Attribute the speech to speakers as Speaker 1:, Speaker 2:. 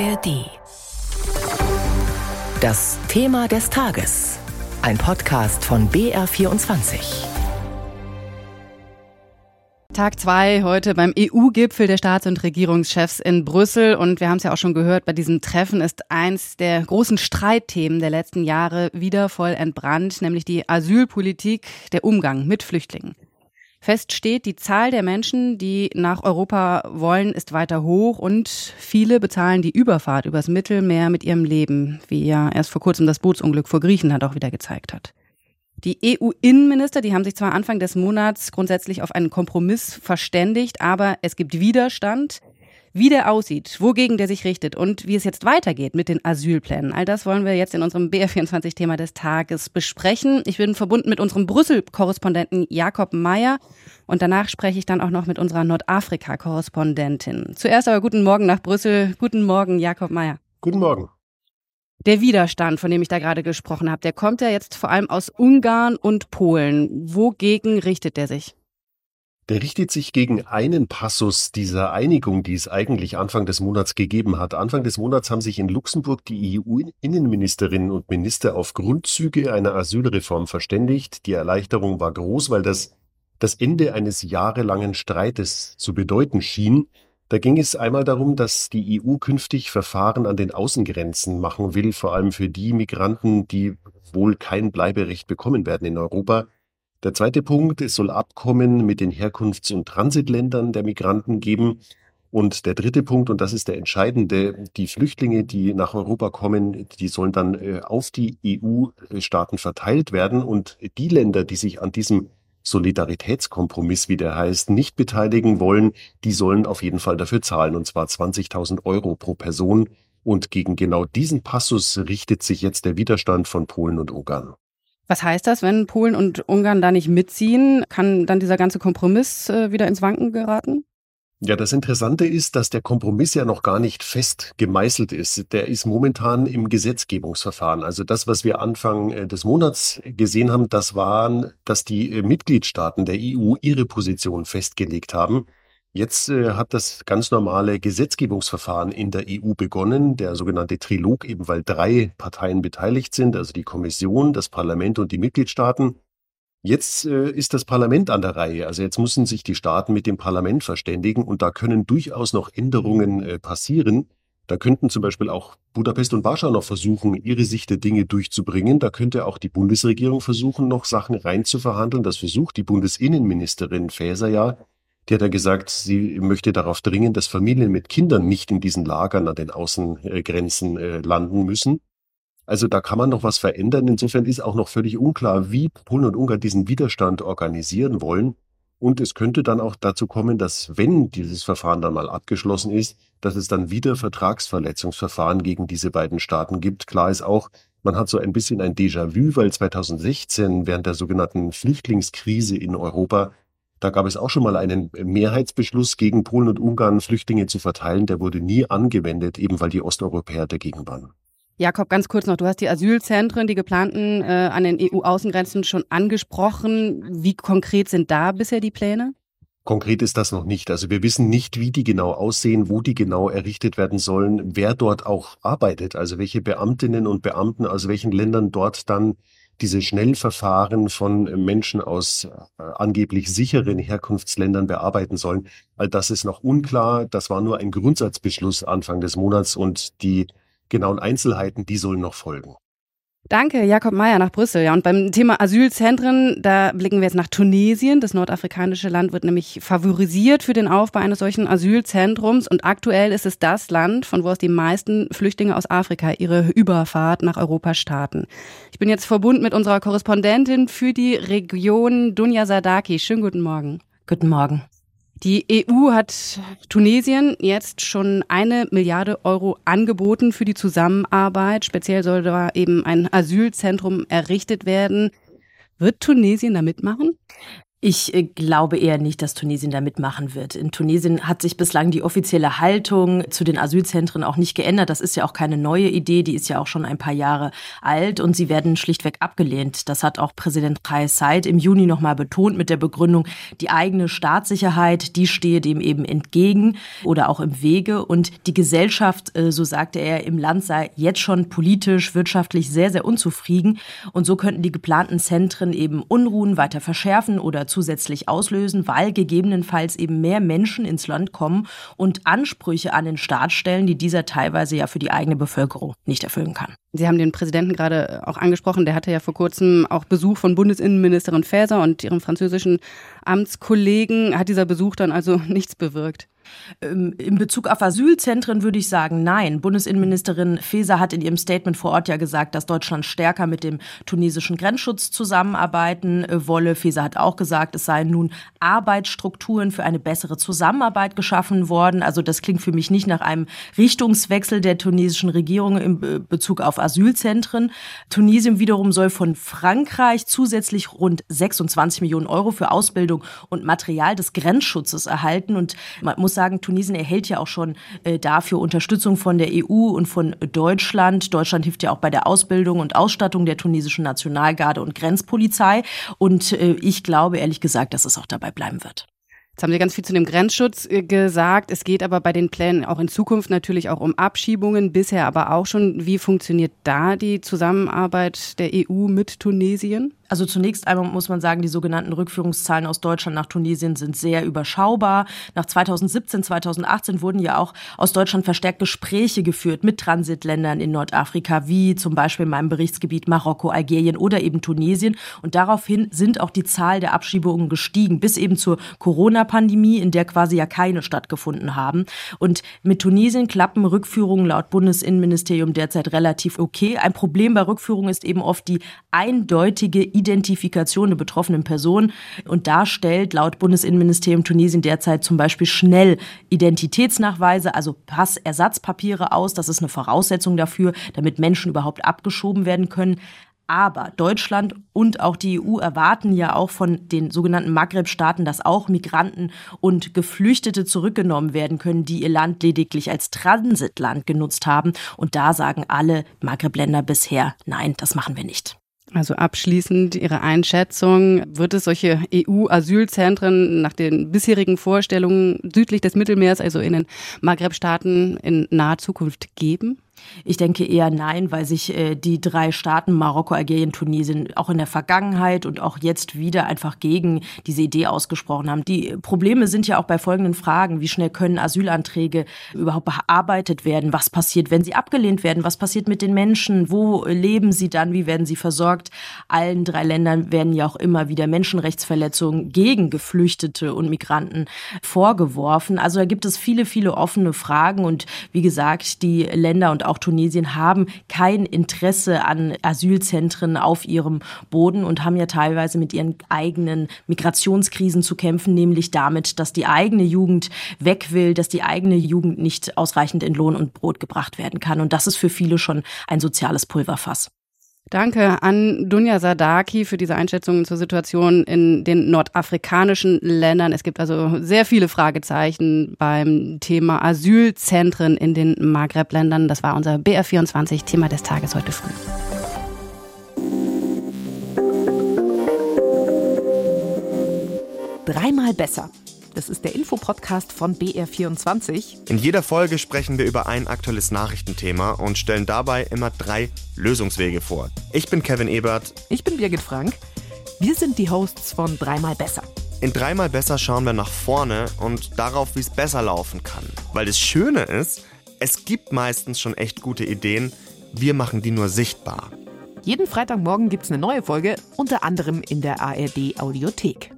Speaker 1: ARD. Das Thema des Tages. Ein Podcast von BR24.
Speaker 2: Tag zwei heute beim EU-Gipfel der Staats- und Regierungschefs in Brüssel. Und wir haben es ja auch schon gehört, bei diesem Treffen ist eins der großen Streitthemen der letzten Jahre wieder voll entbrannt, nämlich die Asylpolitik, der Umgang mit Flüchtlingen. Fest steht, die Zahl der Menschen, die nach Europa wollen, ist weiter hoch und viele bezahlen die Überfahrt übers Mittelmeer mit ihrem Leben, wie ja erst vor kurzem das Bootsunglück vor Griechenland auch wieder gezeigt hat. Die EU-Innenminister, die haben sich zwar Anfang des Monats grundsätzlich auf einen Kompromiss verständigt, aber es gibt Widerstand wie der aussieht, wogegen der sich richtet und wie es jetzt weitergeht mit den Asylplänen. All das wollen wir jetzt in unserem BR24-Thema des Tages besprechen. Ich bin verbunden mit unserem Brüssel-Korrespondenten Jakob Mayer und danach spreche ich dann auch noch mit unserer Nordafrika-Korrespondentin. Zuerst aber guten Morgen nach Brüssel. Guten Morgen, Jakob Mayer.
Speaker 3: Guten Morgen.
Speaker 2: Der Widerstand, von dem ich da gerade gesprochen habe, der kommt ja jetzt vor allem aus Ungarn und Polen. Wogegen richtet der sich?
Speaker 3: Der richtet sich gegen einen Passus dieser Einigung, die es eigentlich Anfang des Monats gegeben hat. Anfang des Monats haben sich in Luxemburg die EU-Innenministerinnen und Minister auf Grundzüge einer Asylreform verständigt. Die Erleichterung war groß, weil das das Ende eines jahrelangen Streites zu bedeuten schien. Da ging es einmal darum, dass die EU künftig Verfahren an den Außengrenzen machen will, vor allem für die Migranten, die wohl kein Bleiberecht bekommen werden in Europa. Der zweite Punkt, es soll Abkommen mit den Herkunfts- und Transitländern der Migranten geben. Und der dritte Punkt, und das ist der entscheidende, die Flüchtlinge, die nach Europa kommen, die sollen dann äh, auf die EU-Staaten verteilt werden. Und die Länder, die sich an diesem Solidaritätskompromiss, wie der heißt, nicht beteiligen wollen, die sollen auf jeden Fall dafür zahlen, und zwar 20.000 Euro pro Person. Und gegen genau diesen Passus richtet sich jetzt der Widerstand von Polen und Ungarn.
Speaker 2: Was heißt das, wenn Polen und Ungarn da nicht mitziehen? Kann dann dieser ganze Kompromiss äh, wieder ins Wanken geraten?
Speaker 3: Ja, das Interessante ist, dass der Kompromiss ja noch gar nicht fest gemeißelt ist. Der ist momentan im Gesetzgebungsverfahren. Also das, was wir Anfang äh, des Monats gesehen haben, das waren, dass die äh, Mitgliedstaaten der EU ihre Position festgelegt haben. Jetzt äh, hat das ganz normale Gesetzgebungsverfahren in der EU begonnen, der sogenannte Trilog, eben weil drei Parteien beteiligt sind, also die Kommission, das Parlament und die Mitgliedstaaten. Jetzt äh, ist das Parlament an der Reihe. Also jetzt müssen sich die Staaten mit dem Parlament verständigen und da können durchaus noch Änderungen äh, passieren. Da könnten zum Beispiel auch Budapest und Warschau noch versuchen, ihre Sicht der Dinge durchzubringen. Da könnte auch die Bundesregierung versuchen, noch Sachen reinzuverhandeln. Das versucht die Bundesinnenministerin Faeser ja. Die hat ja gesagt, sie möchte darauf dringen, dass Familien mit Kindern nicht in diesen Lagern an den Außengrenzen äh, landen müssen. Also da kann man noch was verändern. Insofern ist auch noch völlig unklar, wie Polen und Ungarn diesen Widerstand organisieren wollen. Und es könnte dann auch dazu kommen, dass wenn dieses Verfahren dann mal abgeschlossen ist, dass es dann wieder Vertragsverletzungsverfahren gegen diese beiden Staaten gibt. Klar ist auch, man hat so ein bisschen ein Déjà-vu, weil 2016 während der sogenannten Flüchtlingskrise in Europa da gab es auch schon mal einen Mehrheitsbeschluss gegen Polen und Ungarn, Flüchtlinge zu verteilen. Der wurde nie angewendet, eben weil die Osteuropäer dagegen waren.
Speaker 2: Jakob, ganz kurz noch, du hast die Asylzentren, die geplanten äh, an den EU-Außengrenzen schon angesprochen. Wie konkret sind da bisher die Pläne?
Speaker 3: Konkret ist das noch nicht. Also wir wissen nicht, wie die genau aussehen, wo die genau errichtet werden sollen, wer dort auch arbeitet, also welche Beamtinnen und Beamten aus welchen Ländern dort dann diese Schnellverfahren von Menschen aus äh, angeblich sicheren Herkunftsländern bearbeiten sollen. All das ist noch unklar. Das war nur ein Grundsatzbeschluss Anfang des Monats und die genauen Einzelheiten, die sollen noch folgen.
Speaker 2: Danke, Jakob Mayer nach Brüssel. Ja, und beim Thema Asylzentren, da blicken wir jetzt nach Tunesien. Das nordafrikanische Land wird nämlich favorisiert für den Aufbau eines solchen Asylzentrums. Und aktuell ist es das Land, von wo aus die meisten Flüchtlinge aus Afrika ihre Überfahrt nach Europa starten. Ich bin jetzt verbunden mit unserer Korrespondentin für die Region Dunja Sadaki. Schönen guten Morgen.
Speaker 4: Guten Morgen.
Speaker 2: Die EU hat Tunesien jetzt schon eine Milliarde Euro angeboten für die Zusammenarbeit. Speziell soll da eben ein Asylzentrum errichtet werden. Wird Tunesien da mitmachen?
Speaker 4: Ich äh, glaube eher nicht, dass Tunesien da mitmachen wird. In Tunesien hat sich bislang die offizielle Haltung zu den Asylzentren auch nicht geändert. Das ist ja auch keine neue Idee, die ist ja auch schon ein paar Jahre alt und sie werden schlichtweg abgelehnt. Das hat auch Präsident Kais Said im Juni nochmal betont mit der Begründung, die eigene Staatssicherheit, die stehe dem eben entgegen oder auch im Wege und die Gesellschaft, äh, so sagte er, im Land sei jetzt schon politisch, wirtschaftlich sehr, sehr unzufrieden und so könnten die geplanten Zentren eben Unruhen weiter verschärfen oder zusätzlich auslösen, weil gegebenenfalls eben mehr Menschen ins Land kommen und Ansprüche an den Staat stellen, die dieser teilweise ja für die eigene Bevölkerung nicht erfüllen kann.
Speaker 2: Sie haben den Präsidenten gerade auch angesprochen. Der hatte ja vor kurzem auch Besuch von Bundesinnenministerin Faeser und ihrem französischen Amtskollegen. Hat dieser Besuch dann also nichts bewirkt?
Speaker 4: Ähm, in Bezug auf Asylzentren würde ich sagen, nein. Bundesinnenministerin Faeser hat in ihrem Statement vor Ort ja gesagt, dass Deutschland stärker mit dem tunesischen Grenzschutz zusammenarbeiten äh, wolle. Faeser hat auch gesagt, es seien nun Arbeitsstrukturen für eine bessere Zusammenarbeit geschaffen worden. Also das klingt für mich nicht nach einem Richtungswechsel der tunesischen Regierung in Bezug auf Asylzentren. Tunesien wiederum soll von Frankreich zusätzlich rund 26 Millionen Euro für Ausbildung und Material des Grenzschutzes erhalten. Und man muss sagen, Tunesien erhält ja auch schon äh, dafür Unterstützung von der EU und von Deutschland. Deutschland hilft ja auch bei der Ausbildung und Ausstattung der tunesischen Nationalgarde und Grenzpolizei. Und äh, ich glaube ehrlich gesagt, dass es auch dabei bleiben wird.
Speaker 2: Jetzt haben Sie ganz viel zu dem Grenzschutz äh, gesagt. Es geht aber bei den Plänen auch in Zukunft natürlich auch um Abschiebungen, bisher aber auch schon. Wie funktioniert da die Zusammenarbeit der EU mit Tunesien?
Speaker 4: Also zunächst einmal muss man sagen, die sogenannten Rückführungszahlen aus Deutschland nach Tunesien sind sehr überschaubar. Nach 2017, 2018 wurden ja auch aus Deutschland verstärkt Gespräche geführt mit Transitländern in Nordafrika, wie zum Beispiel in meinem Berichtsgebiet Marokko, Algerien oder eben Tunesien. Und daraufhin sind auch die Zahl der Abschiebungen gestiegen, bis eben zur Corona-Pandemie, in der quasi ja keine stattgefunden haben. Und mit Tunesien klappen Rückführungen laut Bundesinnenministerium derzeit relativ okay. Ein Problem bei Rückführungen ist eben oft die eindeutige Identifikation der betroffenen Person. Und da stellt laut Bundesinnenministerium Tunesien derzeit zum Beispiel schnell Identitätsnachweise, also Passersatzpapiere aus. Das ist eine Voraussetzung dafür, damit Menschen überhaupt abgeschoben werden können. Aber Deutschland und auch die EU erwarten ja auch von den sogenannten Maghreb-Staaten, dass auch Migranten und Geflüchtete zurückgenommen werden können, die ihr Land lediglich als Transitland genutzt haben. Und da sagen alle Maghreb-Länder bisher, nein, das machen wir nicht.
Speaker 2: Also abschließend Ihre Einschätzung, wird es solche EU-Asylzentren nach den bisherigen Vorstellungen südlich des Mittelmeers, also in den Maghreb-Staaten, in naher Zukunft geben?
Speaker 4: Ich denke eher nein, weil sich äh, die drei Staaten Marokko, Algerien, Tunesien auch in der Vergangenheit und auch jetzt wieder einfach gegen diese Idee ausgesprochen haben. Die Probleme sind ja auch bei folgenden Fragen. Wie schnell können Asylanträge überhaupt bearbeitet werden? Was passiert, wenn sie abgelehnt werden? Was passiert mit den Menschen? Wo leben sie dann? Wie werden sie versorgt? Allen drei Ländern werden ja auch immer wieder Menschenrechtsverletzungen gegen Geflüchtete und Migranten vorgeworfen. Also da gibt es viele, viele offene Fragen und wie gesagt, die Länder und auch Tunesien haben kein Interesse an Asylzentren auf ihrem Boden und haben ja teilweise mit ihren eigenen Migrationskrisen zu kämpfen, nämlich damit, dass die eigene Jugend weg will, dass die eigene Jugend nicht ausreichend in Lohn und Brot gebracht werden kann. Und das ist für viele schon ein soziales Pulverfass.
Speaker 2: Danke an Dunja Sadaki für diese Einschätzungen zur Situation in den nordafrikanischen Ländern. Es gibt also sehr viele Fragezeichen beim Thema Asylzentren in den Maghreb-Ländern. Das war unser BR24-Thema des Tages heute früh.
Speaker 1: Dreimal besser das ist der Infopodcast von BR24.
Speaker 5: In jeder Folge sprechen wir über ein aktuelles Nachrichtenthema und stellen dabei immer drei Lösungswege vor. Ich bin Kevin Ebert.
Speaker 1: Ich bin Birgit Frank. Wir sind die Hosts von Dreimal besser.
Speaker 5: In Dreimal besser schauen wir nach vorne und darauf, wie es besser laufen kann. Weil das Schöne ist, es gibt meistens schon echt gute Ideen, wir machen die nur sichtbar.
Speaker 1: Jeden Freitagmorgen gibt es eine neue Folge, unter anderem in der ARD Audiothek.